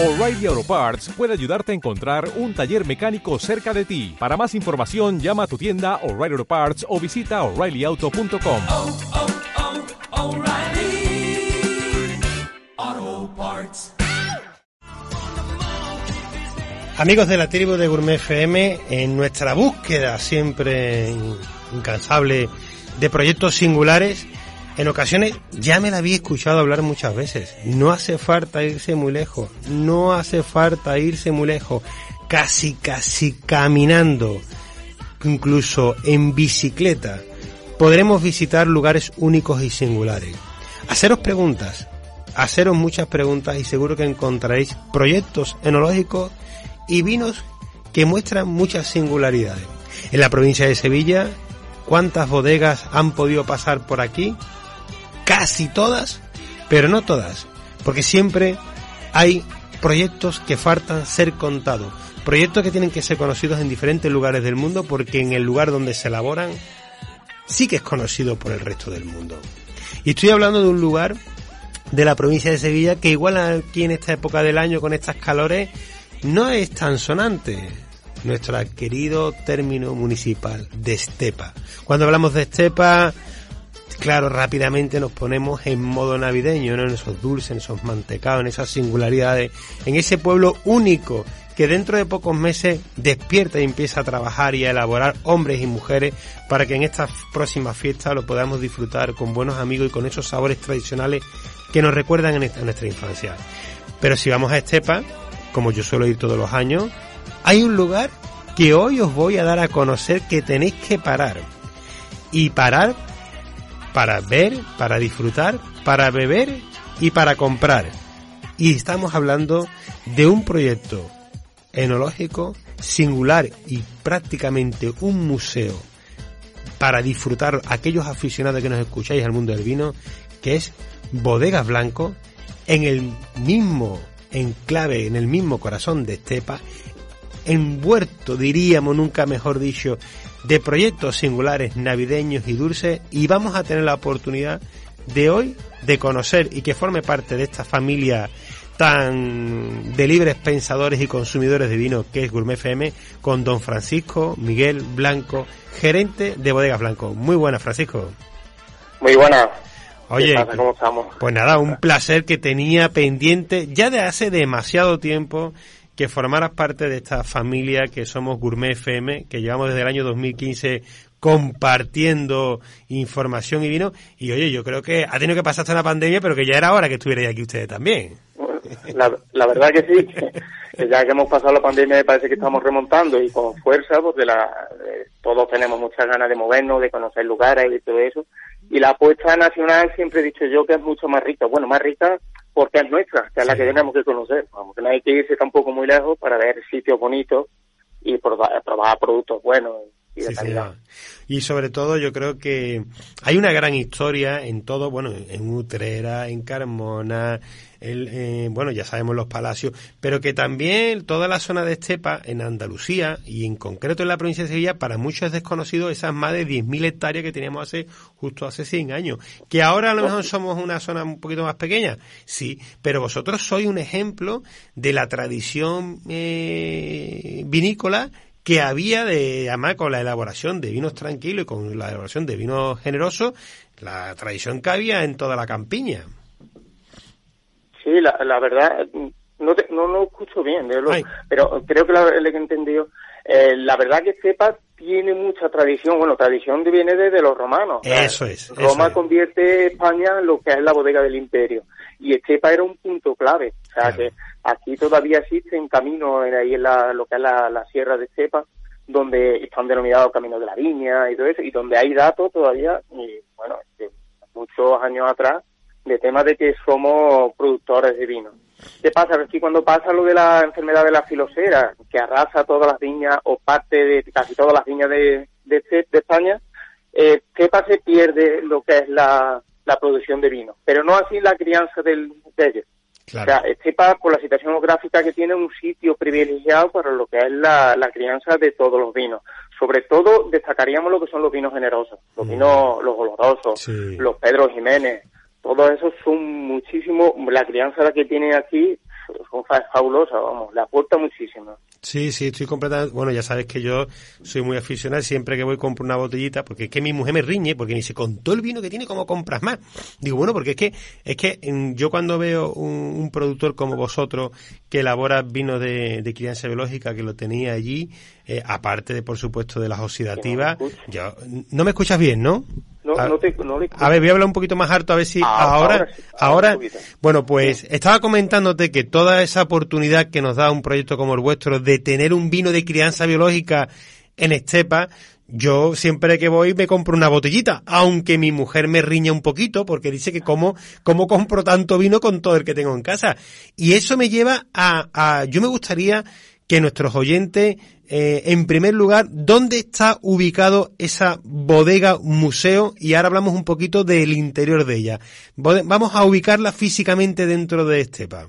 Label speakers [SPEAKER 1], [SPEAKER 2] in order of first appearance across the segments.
[SPEAKER 1] O'Reilly Auto Parts puede ayudarte a encontrar un taller mecánico cerca de ti. Para más información, llama a tu tienda O'Reilly Auto Parts o visita oreillyauto.com.
[SPEAKER 2] oh, oh, Parts.
[SPEAKER 3] Amigos de la tribu de Gourmet FM, en nuestra búsqueda siempre incansable de proyectos singulares, en ocasiones ya me la había escuchado hablar muchas veces. No hace falta irse muy lejos, no hace falta irse muy lejos, casi casi caminando, incluso en bicicleta, podremos visitar lugares únicos y singulares. Haceros preguntas, haceros muchas preguntas y seguro que encontraréis proyectos enológicos y vinos que muestran muchas singularidades. En la provincia de Sevilla, ¿cuántas bodegas han podido pasar por aquí? Casi todas, pero no todas, porque siempre hay proyectos que faltan ser contados, proyectos que tienen que ser conocidos en diferentes lugares del mundo porque en el lugar donde se elaboran sí que es conocido por el resto del mundo. Y estoy hablando de un lugar de la provincia de Sevilla que igual aquí en esta época del año con estas calores no es tan sonante nuestro querido término municipal de estepa. Cuando hablamos de estepa, claro, rápidamente nos ponemos en modo navideño, ¿no? En esos dulces, en esos mantecados, en esas singularidades, en ese pueblo único que dentro de pocos meses despierta y empieza a trabajar y a elaborar hombres y mujeres para que en estas próximas fiestas lo podamos disfrutar con buenos amigos y con esos sabores tradicionales que nos recuerdan en esta, nuestra infancia. Pero si vamos a Estepa, como yo suelo ir todos los años, hay un lugar que hoy os voy a dar a conocer que tenéis que parar. Y parar para ver, para disfrutar, para beber y para comprar. Y estamos hablando de un proyecto enológico singular y prácticamente un museo para disfrutar aquellos aficionados que nos escucháis al mundo del vino, que es Bodegas Blanco, en el mismo enclave, en el mismo corazón de Estepa, envuelto, diríamos nunca mejor dicho, de proyectos singulares navideños y dulces, y vamos a tener la oportunidad de hoy de conocer y que forme parte de esta familia tan de libres pensadores y consumidores de vino que es Gourmet FM con don Francisco Miguel Blanco, gerente de Bodegas Blanco. Muy buenas, Francisco.
[SPEAKER 4] Muy buenas.
[SPEAKER 3] Oye.
[SPEAKER 4] ¿Cómo estamos?
[SPEAKER 3] pues nada, un placer que tenía pendiente ya de hace demasiado tiempo que formaras parte de esta familia que somos Gourmet FM, que llevamos desde el año 2015 compartiendo información y vino. Y oye, yo creo que ha tenido que pasar hasta una pandemia, pero que ya era hora que estuvierais aquí ustedes también.
[SPEAKER 4] La, la verdad que sí, ya que hemos pasado la pandemia me parece que estamos remontando y con fuerza porque la, todos tenemos muchas ganas de movernos, de conocer lugares y todo eso. Y la apuesta nacional siempre he dicho yo que es mucho más rica. Bueno, más rica porque es nuestra, que es la que tenemos que conocer. Vamos, que no hay que irse tampoco muy lejos para ver sitios bonitos y probar, probar productos buenos y de
[SPEAKER 3] Sí,
[SPEAKER 4] calidad.
[SPEAKER 3] Y sobre todo yo creo que hay una gran historia en todo, bueno, en Utrera, en Carmona, el, eh, bueno, ya sabemos los palacios, pero que también toda la zona de Estepa, en Andalucía y en concreto en la provincia de Sevilla, para muchos es desconocido esas más de 10.000 hectáreas que teníamos hace justo hace 100 años. Que ahora a lo mejor somos una zona un poquito más pequeña, sí, pero vosotros sois un ejemplo de la tradición eh, vinícola que había de, además con la elaboración de vinos tranquilos y con la elaboración de vinos generosos, la tradición que había en toda la campiña.
[SPEAKER 4] Sí, la, la verdad, no, te- no lo escucho bien, de lo-
[SPEAKER 3] Ay.
[SPEAKER 4] pero creo que lo que he entendido, eh, la verdad que Cepa tiene mucha tradición, bueno, tradición viene desde los romanos.
[SPEAKER 3] Eso es,
[SPEAKER 4] Roma
[SPEAKER 3] eso es.
[SPEAKER 4] convierte España en lo que es la bodega del imperio, y Estepa era un punto clave, o sea
[SPEAKER 3] Claro.
[SPEAKER 4] que aquí todavía existen caminos en, ahí en la, lo que es la, la sierra de Estepa, donde están denominados caminos de la viña y todo eso, y donde hay datos todavía, y bueno, de muchos años atrás, de temas de que somos productores de vino. ¿Qué pasa? Que aquí cuando pasa lo de la enfermedad de la filosera, que arrasa todas las viñas o parte de casi todas las viñas de, de, este- de España, eh, Cepa se pierde lo que es la, la producción de vino, pero no así la crianza del, de ellos.
[SPEAKER 3] Claro.
[SPEAKER 4] O sea, Estepa, por la situación geográfica que tiene, un sitio privilegiado para lo que es la, la crianza de todos los vinos. Sobre todo, destacaríamos lo que son los vinos generosos, los
[SPEAKER 3] Mm.
[SPEAKER 4] vinos, los olorosos,
[SPEAKER 3] Sí.
[SPEAKER 4] los Pedro Jiménez. Todos esos son muchísimo, la crianza la que tienen aquí, son fa- fabulosas, vamos, le aporta muchísimo.
[SPEAKER 3] Sí, sí, estoy completamente... Bueno, ya sabes que yo soy muy aficionado, siempre que voy compro una botellita, porque es que mi mujer me riñe, porque me dice, con todo el vino que tiene, ¿cómo compras más? Digo, bueno, porque es que, es que mm, yo cuando veo un, un productor como vosotros, que elabora vino de, de crianza biológica, que lo tenía allí, eh, aparte de, por supuesto, de las oxidativas, yo, no me escuchas bien, ¿no?
[SPEAKER 4] No,
[SPEAKER 3] A-
[SPEAKER 4] no te, no le
[SPEAKER 3] a ver, voy a hablar un poquito más harto, a ver si
[SPEAKER 4] Ah,
[SPEAKER 3] ahora,
[SPEAKER 4] ahora sí, ahora
[SPEAKER 3] ahora, bueno, pues estaba comentándote que toda esa oportunidad que nos da un proyecto como el vuestro de tener un vino de crianza biológica en Estepa, yo siempre que voy me compro una botellita, aunque mi mujer me riña un poquito porque dice que cómo, cómo compro tanto vino con todo el que tengo en casa. Y eso me lleva a, a yo me gustaría que nuestros oyentes, eh, en primer lugar, ¿dónde está ubicado esa bodega museo? Y ahora hablamos un poquito del interior de ella. Vamos a ubicarla físicamente dentro de Estepa.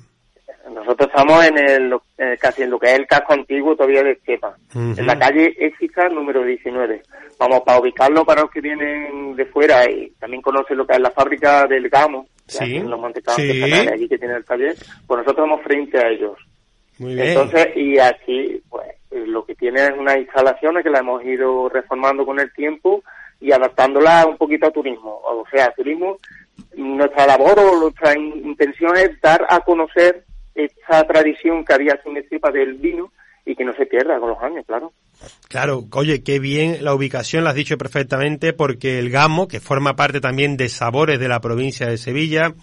[SPEAKER 4] Nosotros estamos en el, eh, casi en lo que es el casco antiguo todavía de Estepa, en la calle Écija número 19. Vamos, para ubicarlo para los que vienen de fuera y también conocen lo que es la fábrica del Gamo,
[SPEAKER 3] Sí,
[SPEAKER 4] hacen los mantecados
[SPEAKER 3] sí.
[SPEAKER 4] allí que tiene el taller, pues nosotros estamos frente a ellos.
[SPEAKER 3] Muy bien.
[SPEAKER 4] Entonces, y aquí, pues, lo que tiene es unas instalaciones que la hemos ido reformando con el tiempo y adaptándola un poquito a turismo. O sea, turismo, nuestra labor o nuestra in- intención es dar a conocer esta tradición que había en Estepa del vino y que no se pierda con los años, claro.
[SPEAKER 3] Claro, oye, qué bien la ubicación, la has dicho perfectamente, porque el Gamo, que forma parte también de Sabores de la provincia de Sevilla,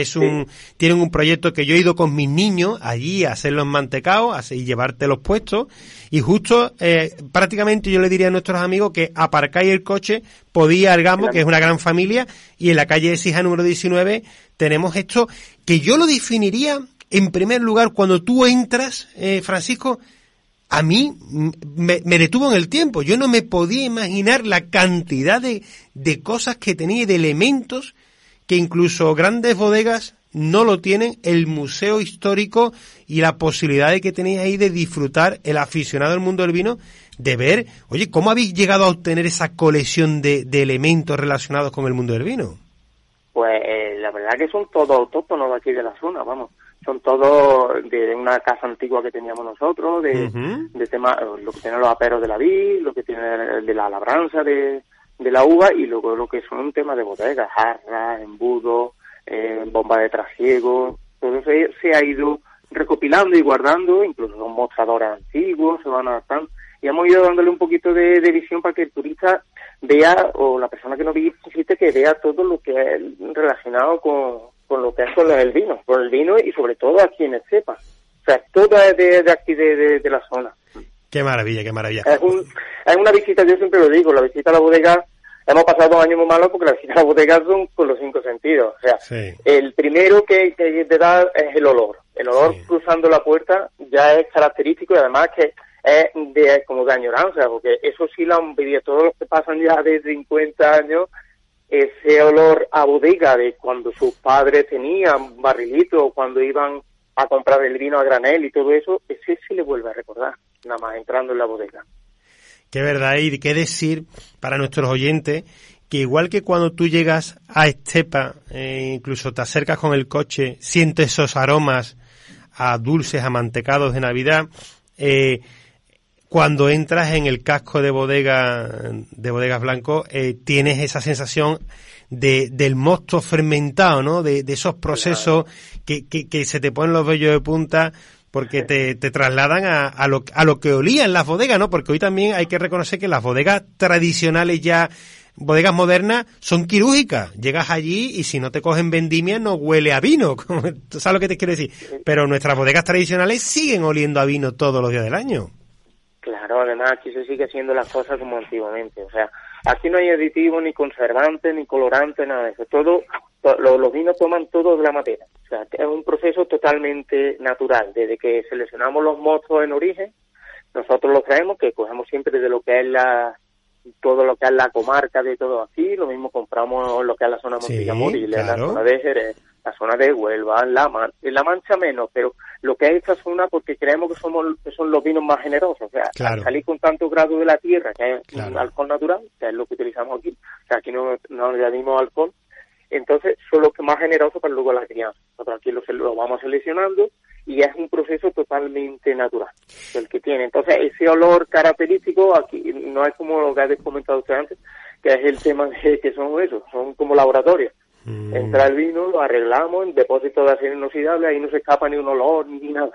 [SPEAKER 3] es un, tienen un proyecto que yo he ido con mis niños allí a hacer los mantecaos y llevarte los puestos, y justo, eh, prácticamente yo le diría a nuestros amigos que aparcáis el coche, podía al Gamo, que es una gran familia, y en la calle Exija número 19 tenemos esto, que yo lo definiría, en primer lugar, cuando tú entras, eh, Francisco, a mí me, me detuvo en el tiempo. Yo no me podía imaginar la cantidad de, de cosas que tenía de elementos que incluso grandes bodegas no lo tienen. El museo histórico y la posibilidad de que tenéis ahí de disfrutar el aficionado del mundo del vino, de ver, oye, ¿cómo habéis llegado a obtener esa colección de, de elementos relacionados con el mundo del vino?
[SPEAKER 4] Pues eh, la verdad que son todos autóctonos de aquí de la zona, vamos. Son todos de una casa antigua que teníamos nosotros, de,
[SPEAKER 3] Ujú.
[SPEAKER 4] de tema, lo que tienen los aperos de la vid, lo que tiene de la labranza de, de la uva y luego lo que son temas de bodegas, jarras, embudos, eh, bomba de trasiego, todo eso se ha ido recopilando y guardando, incluso son mostradores antiguos, se van adaptando y hemos ido dándole un poquito de, visión para que el turista vea, o la persona que nos visite, que vea todo lo que es relacionado con, con lo que es con el vino, con el vino y sobre todo aquí en Estepa. O sea, todo es de, de aquí de, de- de la zona.
[SPEAKER 3] Qué maravilla, qué maravilla.
[SPEAKER 4] Es, un, es una visita, yo siempre lo digo, la visita a la bodega, hemos pasado dos años muy malos porque la visita a la bodega son con los cinco sentidos. O sea,
[SPEAKER 3] Sí.
[SPEAKER 4] el primero que, que te da es el olor. El olor
[SPEAKER 3] Sí.
[SPEAKER 4] cruzando la puerta ya es característico y además que es de, como de añoranza, porque eso sí lo han vivido todos los que pasan ya de 50 años, ese olor a bodega de cuando sus padres tenían barrilitos o cuando iban a comprar el vino a granel y todo eso, ese sí le vuelve a recordar, nada más entrando en la bodega.
[SPEAKER 3] Qué verdad, y qué decir para nuestros oyentes que igual que cuando tú llegas a Estepa, eh, incluso te acercas con el coche, sientes esos aromas a dulces, a mantecados de Navidad, eh, cuando entras en el casco de bodega de bodegas blanco eh, tienes esa sensación de, del mosto fermentado, ¿no? De, de esos procesos que, que, que se te ponen los vellos de punta porque te, te trasladan a, a, lo, a lo que olían las bodegas, ¿no? Porque hoy también hay que reconocer que las bodegas tradicionales ya, bodegas modernas, son quirúrgicas. Llegas allí y si no te cogen vendimia no huele a vino. ¿Sabes lo que te quiero decir? Pero nuestras bodegas tradicionales siguen oliendo a vino todos los días del año.
[SPEAKER 4] Claro, además aquí se sigue haciendo las cosas como antiguamente. O sea, aquí no hay aditivos, ni conservantes, ni colorantes, nada de eso. Todo, los vinos toman todo de la madera. O sea, es un proceso totalmente natural. Desde que seleccionamos los mozos en origen, nosotros los traemos, que cogemos siempre de lo que es la todo lo que es la comarca de todo aquí, lo mismo compramos lo que es la zona
[SPEAKER 3] Sí,
[SPEAKER 4] Montilla Moriles,
[SPEAKER 3] claro.
[SPEAKER 4] la zona de Jerez, la zona de Huelva, la, Man- en la Mancha menos, pero lo que es esta zona porque creemos que somos que son los vinos más generosos, o sea,
[SPEAKER 3] Claro.
[SPEAKER 4] al salir con tanto grado de la tierra, que es
[SPEAKER 3] Claro.
[SPEAKER 4] un alcohol natural, que es lo que utilizamos aquí, o sea, aquí no, no añadimos alcohol, entonces son los que más generosos para luego la crianza. Nosotros aquí lo, lo vamos seleccionando y es un proceso totalmente natural el que tiene. Entonces, ese olor característico aquí no es como lo que ha comentado usted antes, que es el tema de que son eso, son como laboratorios.
[SPEAKER 3] Mm.
[SPEAKER 4] Entra el vino, lo arreglamos, en depósito de acero inoxidable, ahí no se escapa ni un olor ni nada.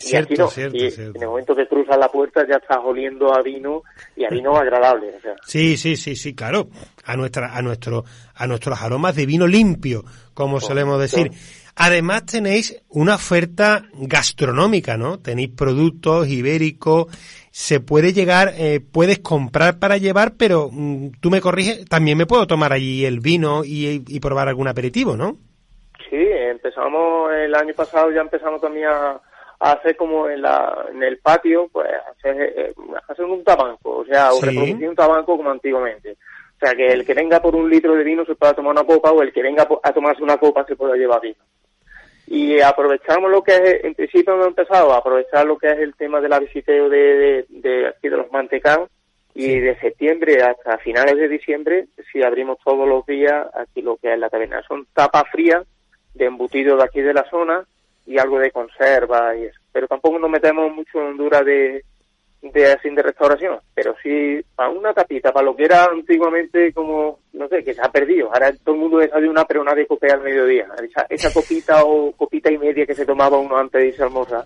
[SPEAKER 4] Y
[SPEAKER 3] Cierto,
[SPEAKER 4] no,
[SPEAKER 3] cierto,
[SPEAKER 4] y
[SPEAKER 3] cierto.
[SPEAKER 4] en el momento que cruzas la puerta ya estás oliendo a vino y a vino agradable. O sea,
[SPEAKER 3] Sí, sí, sí, sí, claro. A nuestra, a nuestro, a nuestros aromas de vino limpio, como solemos decir. Además tenéis una oferta gastronómica, ¿no? Tenéis productos ibéricos, se puede llegar, eh, puedes comprar para llevar, pero mm, tú me corriges, también me puedo tomar allí el vino y, y probar algún aperitivo, ¿no?
[SPEAKER 4] Sí, empezamos el año pasado, ya empezamos también a hacer como en, la, en el patio, pues hacer, eh, hacer un tabanco, o sea,
[SPEAKER 3] Sí.
[SPEAKER 4] reproducir un tabanco como antiguamente. O sea, que el que venga por un litro de vino se pueda tomar una copa o el que venga a tomarse una copa se pueda llevar vino. Y aprovechamos lo que es, en principio hemos empezado a aprovechar lo que es el tema del visiteo de, de, de aquí de los mantecados y de septiembre hasta finales de diciembre, si abrimos todos los días aquí lo que es la taberna. Son tapas frías de embutido de aquí de la zona y algo de conserva y eso. Pero tampoco nos metemos mucho en Honduras de, de así de restauración, pero sí para una tapita, para lo que era antiguamente como, no sé, que se ha perdido. Ahora todo el mundo desayuna, pero nadie copea al mediodía. Esa, esa copita o copita y media que se tomaba uno antes de irse a almorzar,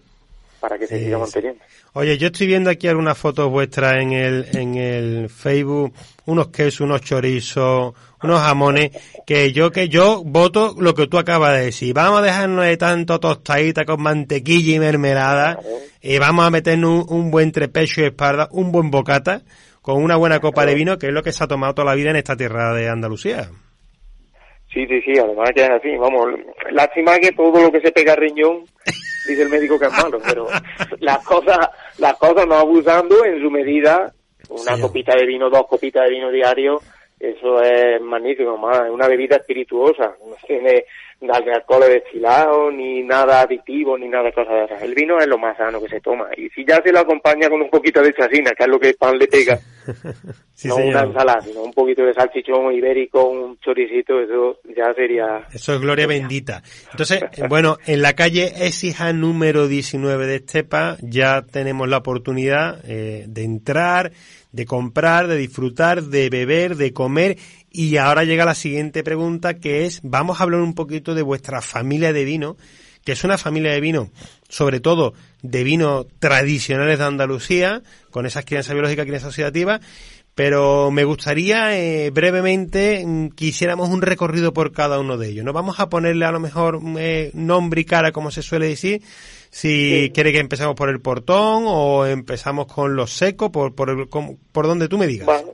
[SPEAKER 4] para que se siga
[SPEAKER 3] sí.
[SPEAKER 4] manteniendo.
[SPEAKER 3] Oye, yo estoy viendo aquí algunas fotos vuestras en el, en el Facebook, unos quesos, unos chorizos, unos jamones, que yo, que yo voto lo que tú acabas de decir. Vamos a dejarnos de tanto tostadita con mantequilla y mermelada, y vamos a meternos un, un buen trepecho y espalda, un buen bocata, con una buena copa de vino, que es lo que se ha tomado toda la vida en esta tierra de Andalucía.
[SPEAKER 4] Sí, sí, sí, además que es así, vamos, lástima que todo lo que se pega a riñón, dice el médico que es malo, pero las cosas, las cosas no abusando en su medida, una
[SPEAKER 3] Sí.
[SPEAKER 4] copita de vino, dos copitas de vino diario, eso es magnífico, más, es una bebida espirituosa, no tiene alcohol destilado, ni nada aditivo, ni nada de cosas de esas. El vino es lo más sano que se toma, y si ya se lo acompaña con un poquito de chasina, que es lo que el pan le pega,
[SPEAKER 3] Sí,
[SPEAKER 4] no
[SPEAKER 3] señor.
[SPEAKER 4] una ensalada, sino un poquito de salchichón ibérico, un choricito, eso ya sería
[SPEAKER 3] Eso es gloria bendita. Entonces, eh, bueno, en la calle Exija número 19 de Estepa ya tenemos la oportunidad eh, de entrar, de comprar, de disfrutar, de beber, de comer. Y ahora llega la siguiente pregunta que es, vamos a hablar un poquito de vuestra familia de vino, que es una familia de vino, sobre todo de vinos tradicionales de Andalucía, con esas crianzas biológicas, crianza oxidativa, pero me gustaría eh, brevemente mm, que hiciéramos un recorrido por cada uno de ellos. No vamos a ponerle a lo mejor eh, nombre y cara, como se suele decir. Si
[SPEAKER 4] Sí.
[SPEAKER 3] quiere que empecemos por el portón o empezamos con los secos, por, por, el- por donde tú me digas.
[SPEAKER 4] Bueno,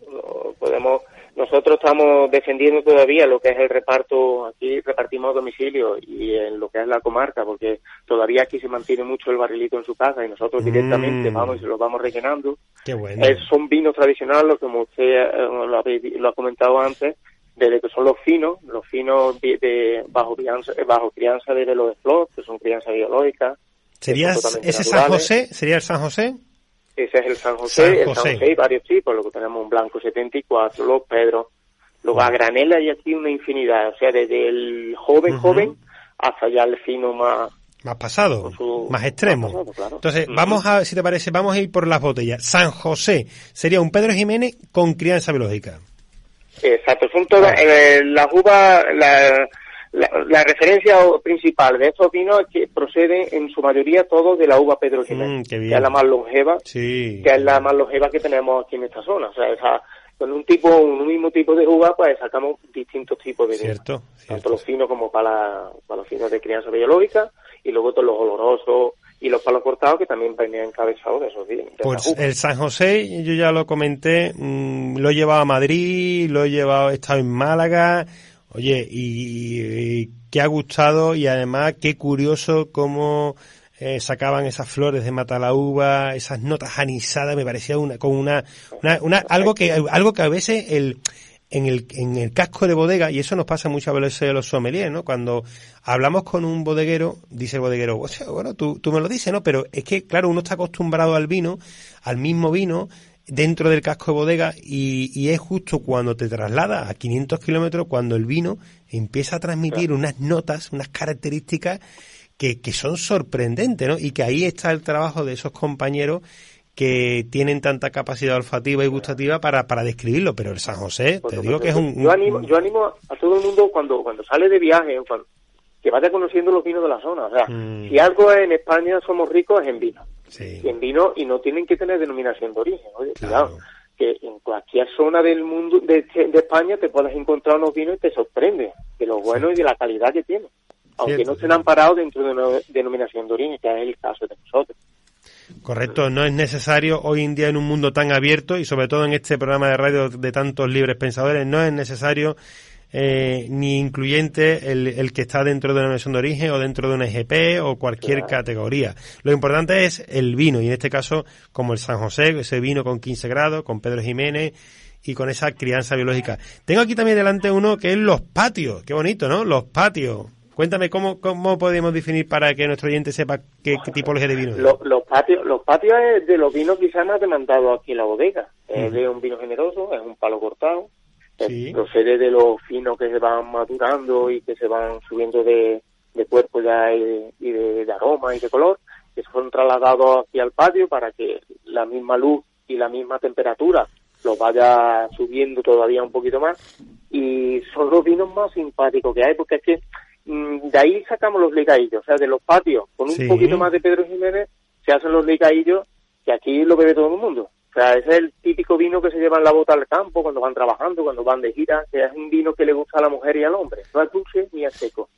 [SPEAKER 4] nosotros estamos defendiendo todavía lo que es el reparto, aquí repartimos a domicilio y en lo que es la comarca, porque todavía aquí se mantiene mucho el barrilito en su casa y nosotros directamente
[SPEAKER 3] Mm.
[SPEAKER 4] vamos y se lo vamos rellenando.
[SPEAKER 3] Qué bueno.
[SPEAKER 4] Son vinos tradicionales, como usted eh, lo, habéis- lo ha comentado antes, de que son los finos, los finos de, de- bajo crianza, eh, bajo crianza de velo de flor, que son crianza biológica.
[SPEAKER 3] ¿Sería
[SPEAKER 4] son totalmente
[SPEAKER 3] ese San
[SPEAKER 4] naturales.
[SPEAKER 3] José? ¿Sería el San José?
[SPEAKER 4] Ese es el San José,
[SPEAKER 3] San
[SPEAKER 4] el. San José hay varios tipos, lo que tenemos un blanco 74, los Pedros, luego a granel hay aquí una infinidad, o sea, desde el joven joven hasta ya el fino más...
[SPEAKER 3] Más pasado,
[SPEAKER 4] su-
[SPEAKER 3] más extremo.
[SPEAKER 4] más pasado, claro.
[SPEAKER 3] Entonces, vamos a, si te parece, vamos a ir por las botellas. San José sería un Pedro Jiménez con crianza biológica.
[SPEAKER 4] Exacto, son todas, eh, las uvas, la, la, la referencia principal de estos vinos es que proceden en su mayoría todos de la uva Pedro Jiménez,
[SPEAKER 3] Mm, qué
[SPEAKER 4] que es la más longeva,
[SPEAKER 3] Sí.
[SPEAKER 4] que es la más longeva que tenemos aquí en esta zona, o sea, esa, con un tipo, un mismo tipo de uva, pues sacamos distintos tipos de vinos.
[SPEAKER 3] Cierto,
[SPEAKER 4] tanto los finos como para, la- para los finos de crianza biológica y luego todos los olorosos y los palos cortados que también venían encabezados de esos vinos. de
[SPEAKER 3] Pues el San José, yo ya lo comenté, mm, lo he llevado a Madrid, lo he llevado, he estado en Málaga, oye, y, y qué ha gustado y además qué curioso cómo eh, sacaban esas flores de mata esas notas anisadas, me parecía una, con una, una, una- algo que, algo que a veces el, en el, en el casco de bodega, y eso nos pasa muchas veces a los sommeliers, ¿no? Cuando hablamos con un bodeguero, dice el bodeguero, o bueno, tú, tú me lo dices, ¿no? Pero es que, claro, uno está acostumbrado al vino, al mismo vino, dentro del casco de bodega, y, y es justo cuando te trasladas a 500 kilómetros, cuando el vino empieza a transmitir unas notas, unas características que, que son sorprendentes, ¿no? Y que ahí está el trabajo de esos compañeros que tienen tanta capacidad olfativa y gustativa para, para describirlo, pero el San José, te digo que es un...
[SPEAKER 4] Yo animo, yo animo a todo el mundo cuando, cuando sale de viaje, cuando, que vaya conociendo los vinos de la zona. O sea,
[SPEAKER 3] Mm.
[SPEAKER 4] si algo en España somos ricos es en vino.
[SPEAKER 3] Sí.
[SPEAKER 4] Y en vino y no tienen que tener denominación de origen. Oye,
[SPEAKER 3] Claro.
[SPEAKER 4] cuidado, que en cualquier zona del mundo de, de España te puedes encontrar unos vinos y te sorprende de lo bueno y de la calidad que tienen. Aunque
[SPEAKER 3] Cierto.
[SPEAKER 4] no estén amparados dentro de una denominación de origen, que es el caso de nosotros.
[SPEAKER 3] Correcto, no es necesario hoy en día en un mundo tan abierto y sobre todo en este programa de radio de tantos libres pensadores, no es necesario eh, ni incluyente el, el que está dentro de una mención de origen o dentro de una EGP o cualquier categoría. Lo importante es el vino y en este caso como el San José, ese vino con 15 grados, con Pedro Jiménez y con esa crianza biológica. Tengo aquí también delante uno que es los patios, qué bonito, ¿no? Los patios. Cuéntame cómo, cómo podemos definir para que nuestro oyente sepa qué, qué tipología de vino es.
[SPEAKER 4] Lo- los patios los patios es de los vinos quizás más demandados aquí en la bodega. Es de un vino generoso, es un palo cortado.
[SPEAKER 3] Sí.
[SPEAKER 4] Procede de los finos que se van madurando y que se van subiendo de, de cuerpo ya y, y de, de aroma y de color, que son trasladados aquí al patio para que la misma luz y la misma temperatura los vaya subiendo todavía un poquito más. Y son los vinos más simpáticos que hay, porque es que mm, de ahí sacamos los licaillos, o sea, de los patios, con un
[SPEAKER 3] Sí.
[SPEAKER 4] poquito más de Pedro Jiménez, se hacen los licaillos que aquí lo bebe todo el mundo. O sea, es el típico vino que se lleva en la bota al campo cuando van trabajando, cuando van de gira, que es un vino que le gusta a la mujer y al hombre. No es dulce ni es seco.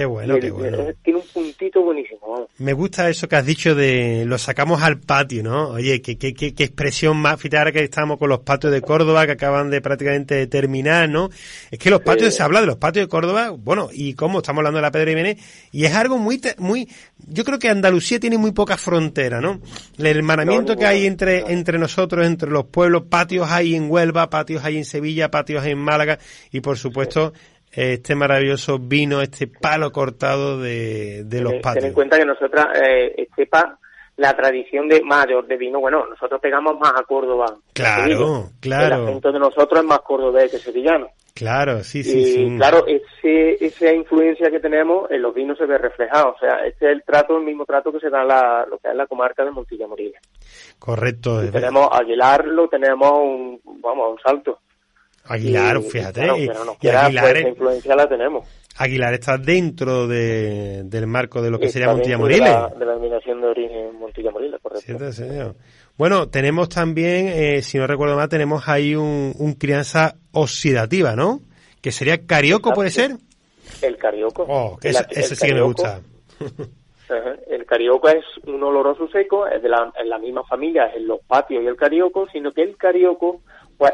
[SPEAKER 3] Qué bueno,
[SPEAKER 4] Y
[SPEAKER 3] qué
[SPEAKER 4] el-
[SPEAKER 3] bueno.
[SPEAKER 4] tiene un puntito buenísimo.
[SPEAKER 3] Me gusta eso que has dicho de lo sacamos al patio, ¿no? Oye, qué, qué, qué, qué expresión más, fíjate ahora que estamos con los patios de Córdoba que acaban de prácticamente terminar, ¿no? Es que los patios, se habla de los patios de Córdoba, bueno, y cómo estamos hablando de la Pedra Jiménez, y es algo muy, muy, yo creo que Andalucía tiene muy poca frontera, ¿no? El hermanamiento
[SPEAKER 4] No,
[SPEAKER 3] que hay entre, entre nosotros, entre los pueblos, patios hay en Huelva, patios hay en Sevilla, patios hay en Málaga, y por supuesto, este maravilloso vino, este palo cortado de, de los
[SPEAKER 4] Ten- Ten
[SPEAKER 3] patios.
[SPEAKER 4] en cuenta que nosotras, eh, sepa la tradición de mayor de vino, bueno, nosotros pegamos más a Córdoba.
[SPEAKER 3] Claro,
[SPEAKER 4] digo.
[SPEAKER 3] claro.
[SPEAKER 4] El acento de nosotros es más cordobés que sevillano.
[SPEAKER 3] Claro, sí, sí,
[SPEAKER 4] y
[SPEAKER 3] sí.
[SPEAKER 4] claro, ese, esa influencia que tenemos en los vinos se ve reflejado. O sea, este es el trato, el mismo trato que se da en la, lo que es la comarca de Montilla Moriles.
[SPEAKER 3] Correcto. es
[SPEAKER 4] Tenemos Aguilar, lo tenemos un, vamos, a un salto.
[SPEAKER 3] Aguilar,
[SPEAKER 4] Y-
[SPEAKER 3] fíjate.
[SPEAKER 4] claro,
[SPEAKER 3] y-
[SPEAKER 4] nos
[SPEAKER 3] y Aguilar,
[SPEAKER 4] pues, influencia la tenemos.
[SPEAKER 3] Aguilar está dentro de, del marco de lo que
[SPEAKER 4] Está
[SPEAKER 3] sería Montilla
[SPEAKER 4] dentro de
[SPEAKER 3] Moriles.
[SPEAKER 4] la- De la denominación de origen Montilla Moriles, correcto.
[SPEAKER 3] Cierto, señor. Bueno, tenemos también, eh, si no recuerdo mal, tenemos ahí un, un crianza oxidativa, ¿no? Que sería carioco, ¿puede ser?
[SPEAKER 4] El carioco.
[SPEAKER 3] Oh, que ese, sí que me gusta.
[SPEAKER 4] El carioco es un oloroso seco, es de la, en la misma familia, es los patios y el carioco, sino que el carioco pues,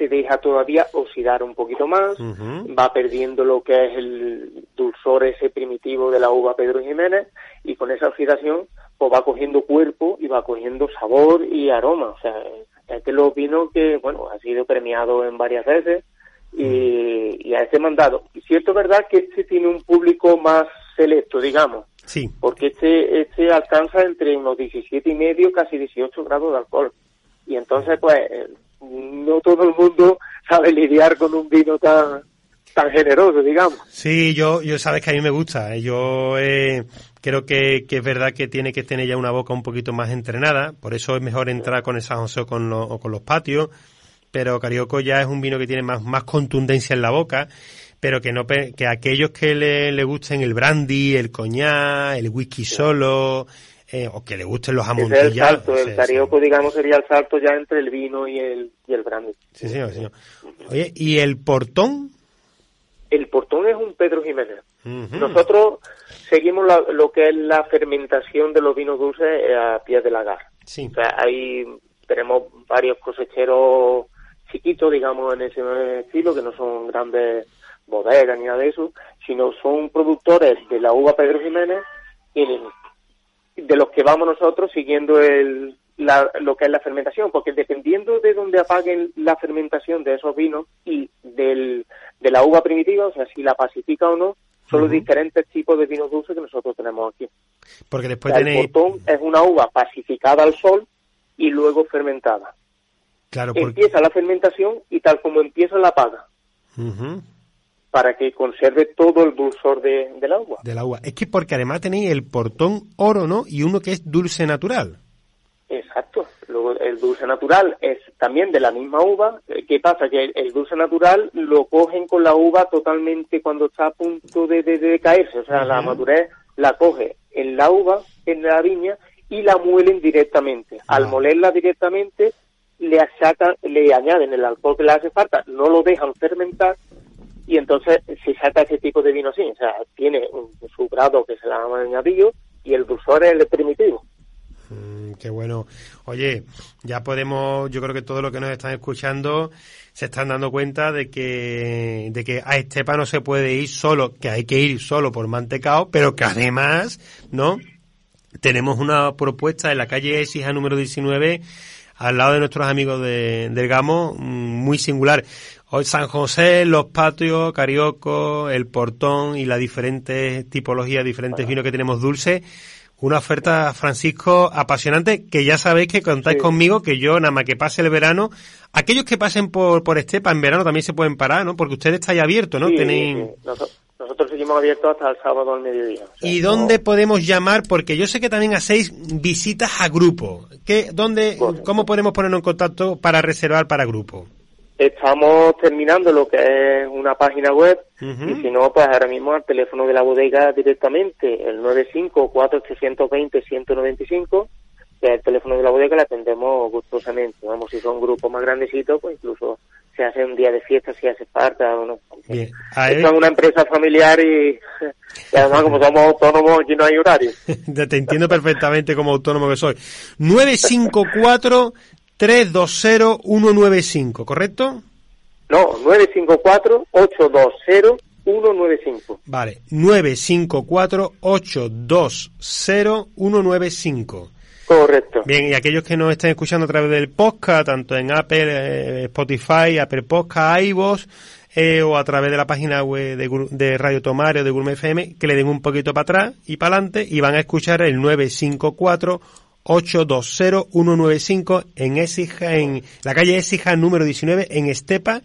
[SPEAKER 4] se deja todavía oxidar un poquito más, va perdiendo lo que es el dulzor ese primitivo de la uva Pedro Jiménez y con esa oxidación pues va cogiendo cuerpo y va cogiendo sabor y aroma. O sea, es de los vinos que, bueno, ha sido premiado en varias veces y, y a este mandado. Y cierto verdad que este tiene un público más selecto, digamos
[SPEAKER 3] Sí,
[SPEAKER 4] porque este este alcanza entre unos 17 y medio casi 18 grados de alcohol y entonces pues eh, no todo el mundo sabe lidiar con un vino tan tan generoso digamos
[SPEAKER 3] sí, yo, yo sabes que a mí me gusta. eh, Yo eh, creo que, que es verdad que tiene que tener ya una boca un poquito más entrenada. Por eso es mejor entrar con San José o con, lo- o con los patios. Pero Carioco ya es un vino que tiene más, más contundencia en la boca. Pero que no que aquellos que le, le gusten el brandy, el coñac, el whisky solo, eh, o que le gusten los
[SPEAKER 4] es el
[SPEAKER 3] amontillados.
[SPEAKER 4] salto el
[SPEAKER 3] sí, sí.
[SPEAKER 4] carioco digamos sería el salto ya entre el vino y el y el brandy
[SPEAKER 3] Sí, señor, señor. Oye, ¿y el portón?
[SPEAKER 4] el portón es un Pedro Jiménez nosotros seguimos la- lo que es la fermentación de los vinos dulces eh, a pie de lagar
[SPEAKER 3] Sí.
[SPEAKER 4] O sea, ahí tenemos varios cosecheros chiquitos, digamos, en ese estilo, que no son grandes bodegas ni nada de eso, sino son productores de la uva Pedro Jiménez y de los que vamos nosotros siguiendo el, la- lo que es la fermentación, porque dependiendo de dónde apaguen la fermentación de esos vinos y del, de la uva primitiva, o sea, si la pacifica o no, son los diferentes tipos de vinos dulces que nosotros tenemos aquí.
[SPEAKER 3] Porque
[SPEAKER 4] O
[SPEAKER 3] después
[SPEAKER 4] sea, el portón es una uva pacificada al sol y luego fermentada.
[SPEAKER 3] Claro, porque...
[SPEAKER 4] Empieza la fermentación y tal como empieza la paga.
[SPEAKER 3] Ujú.
[SPEAKER 4] Para que conserve todo el dulzor de, del agua.
[SPEAKER 3] Del agua. Es que porque además tenéis el portón oro, ¿no? Y uno que es dulce natural.
[SPEAKER 4] Exacto. Luego el dulce natural es también de la misma uva. ¿Qué pasa? Que el, el dulce natural lo cogen con la uva totalmente cuando está a punto de, de- de caerse. O sea, la madurez la coge en la uva, en la viña, y la muelen directamente. Al
[SPEAKER 3] Ah.
[SPEAKER 4] molerla directamente, le sacan, le añaden el alcohol que le hace falta, no lo dejan fermentar, entonces se saca ese tipo de vino así. O sea, tiene un- su grado que se ha añadido, y el dulzor es el primitivo.
[SPEAKER 3] Mm, qué bueno. Oye, ya podemos, yo creo que todos los que nos están escuchando se están dando cuenta de que, de que a Estepa no se puede ir solo, que hay que ir solo por mantecao, pero que además, ¿no? Tenemos una propuesta en la calle Exija número 19, al lado de nuestros amigos de, del Gamo, mm, muy singular. Hoy San José, Los Patios, Carioco, El Portón y las diferentes tipologías, diferentes vinos que tenemos dulces. Una oferta, Francisco, apasionante, que ya sabéis que contáis
[SPEAKER 4] Sí.
[SPEAKER 3] conmigo, que yo, nada más que pase el verano, aquellos que pasen por, por Estepa en verano también se pueden parar, ¿no? Porque ustedes estáis abiertos, ¿no?
[SPEAKER 4] Sí,
[SPEAKER 3] Tenéis...
[SPEAKER 4] sí. Noso- Nosotros seguimos abiertos hasta el sábado al mediodía. O sea,
[SPEAKER 3] ¿Y
[SPEAKER 4] no-
[SPEAKER 3] dónde podemos llamar? Porque yo sé que también hacéis visitas a grupo. ¿Qué, dónde. ¿Cómo podemos ponernos en contacto para reservar para grupo?
[SPEAKER 4] Estamos terminando lo que es una página web y si no, pues ahora mismo al teléfono de la bodega directamente, el 954-820-195, que es el teléfono de la bodega, le atendemos gustosamente. Vamos, si son grupos más grandecitos, pues incluso se hace un día de fiesta si hace falta. o no.
[SPEAKER 3] Bien. A
[SPEAKER 4] Esto es una empresa familiar y, y además como somos autónomos aquí no hay horario.
[SPEAKER 3] Te entiendo perfectamente como autónomo que soy. 954-320-195, ¿correcto?
[SPEAKER 4] No, 954-820-195.
[SPEAKER 3] Vale, 954-820-195.
[SPEAKER 4] Correcto.
[SPEAKER 3] Bien, y aquellos que nos estén escuchando a través del podcast, tanto en Apple, eh, Spotify, Apple Podcast, iVoox, eh, o a través de la página web de, de Radio Tomario, de Gourmet FM, que le den un poquito para atrás y para adelante y van a escuchar el 954 820-195 en en la calle Écija número 19 en Estepa,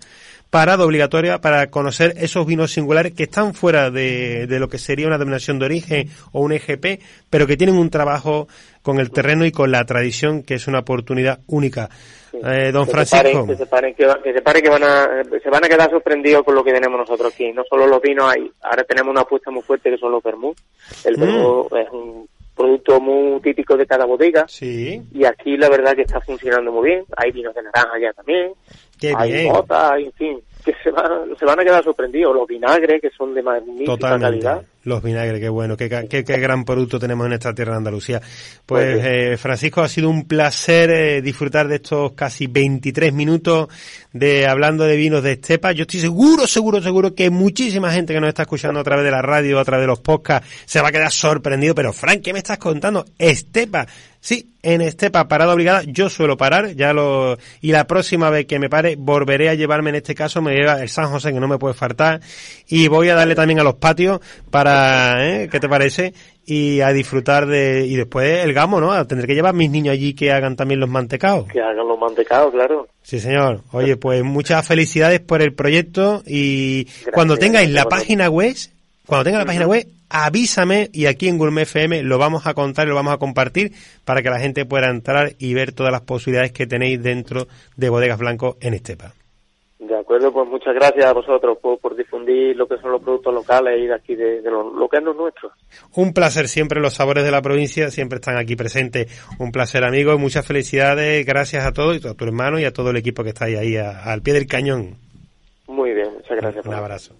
[SPEAKER 3] parada obligatoria para conocer esos vinos singulares que están fuera de, de lo que sería una denominación de origen o un EGP, pero que tienen un trabajo con el terreno y con la tradición que es una oportunidad única. Eh, don
[SPEAKER 4] que
[SPEAKER 3] Francisco.
[SPEAKER 4] Se paren, que se paren, que, que se paren, que van a, se van a quedar sorprendidos con lo que tenemos nosotros aquí. No solo los vinos hay, ahora tenemos una apuesta muy fuerte que son los vermouth. El
[SPEAKER 3] Mm.
[SPEAKER 4] vermouth es un producto muy típico de cada bodega
[SPEAKER 3] Sí,
[SPEAKER 4] y aquí la verdad que está funcionando muy bien. Hay vinos de naranja ya también,
[SPEAKER 3] qué
[SPEAKER 4] hay
[SPEAKER 3] bien.
[SPEAKER 4] botas, en fin, que se van, se van a quedar sorprendidos. Los vinagres que son de magnífica
[SPEAKER 3] Totalmente.
[SPEAKER 4] calidad.
[SPEAKER 3] Los vinagres, qué bueno, qué, qué, qué gran producto tenemos en esta tierra de Andalucía. Pues, eh, Francisco, ha sido un placer eh, disfrutar de estos casi 23 minutos de hablando de vinos de Estepa. Yo estoy seguro, seguro, seguro que muchísima gente que nos está escuchando a través de la radio, a través de los podcasts, se va a quedar sorprendido. Pero, Frank, ¿qué me estás contando? Estepa. Sí, en Estepa, parada obligada, yo suelo parar, ya lo, y la próxima vez que me pare, volveré a llevarme, en este caso, me lleva el San José, que no me puede faltar, y voy a darle también a los patios para, ¿eh? ¿qué te parece? Y a disfrutar de, y después el gamo, ¿no? A tener que llevar a mis niños allí que hagan también los mantecaos.
[SPEAKER 4] Que hagan los mantecados, claro.
[SPEAKER 3] Sí, señor. Oye, pues muchas felicidades por el proyecto y cuando tengáis la página web, cuando tenga la página web, avísame y aquí en Gourmet FM lo vamos a contar y lo vamos a compartir para que la gente pueda entrar y ver todas las posibilidades que tenéis dentro de Bodegas Blanco en Estepa.
[SPEAKER 4] De acuerdo, pues muchas gracias a vosotros por, por difundir lo que son los productos locales y de aquí de, de lo, lo que es lo nuestro.
[SPEAKER 3] Un placer siempre, los sabores de la provincia siempre están aquí presentes. Un placer, amigos, muchas felicidades, gracias a todos, a tu hermano y a todo el equipo que está ahí, ahí a- al pie del cañón.
[SPEAKER 4] Muy bien, muchas gracias.
[SPEAKER 3] Un abrazo.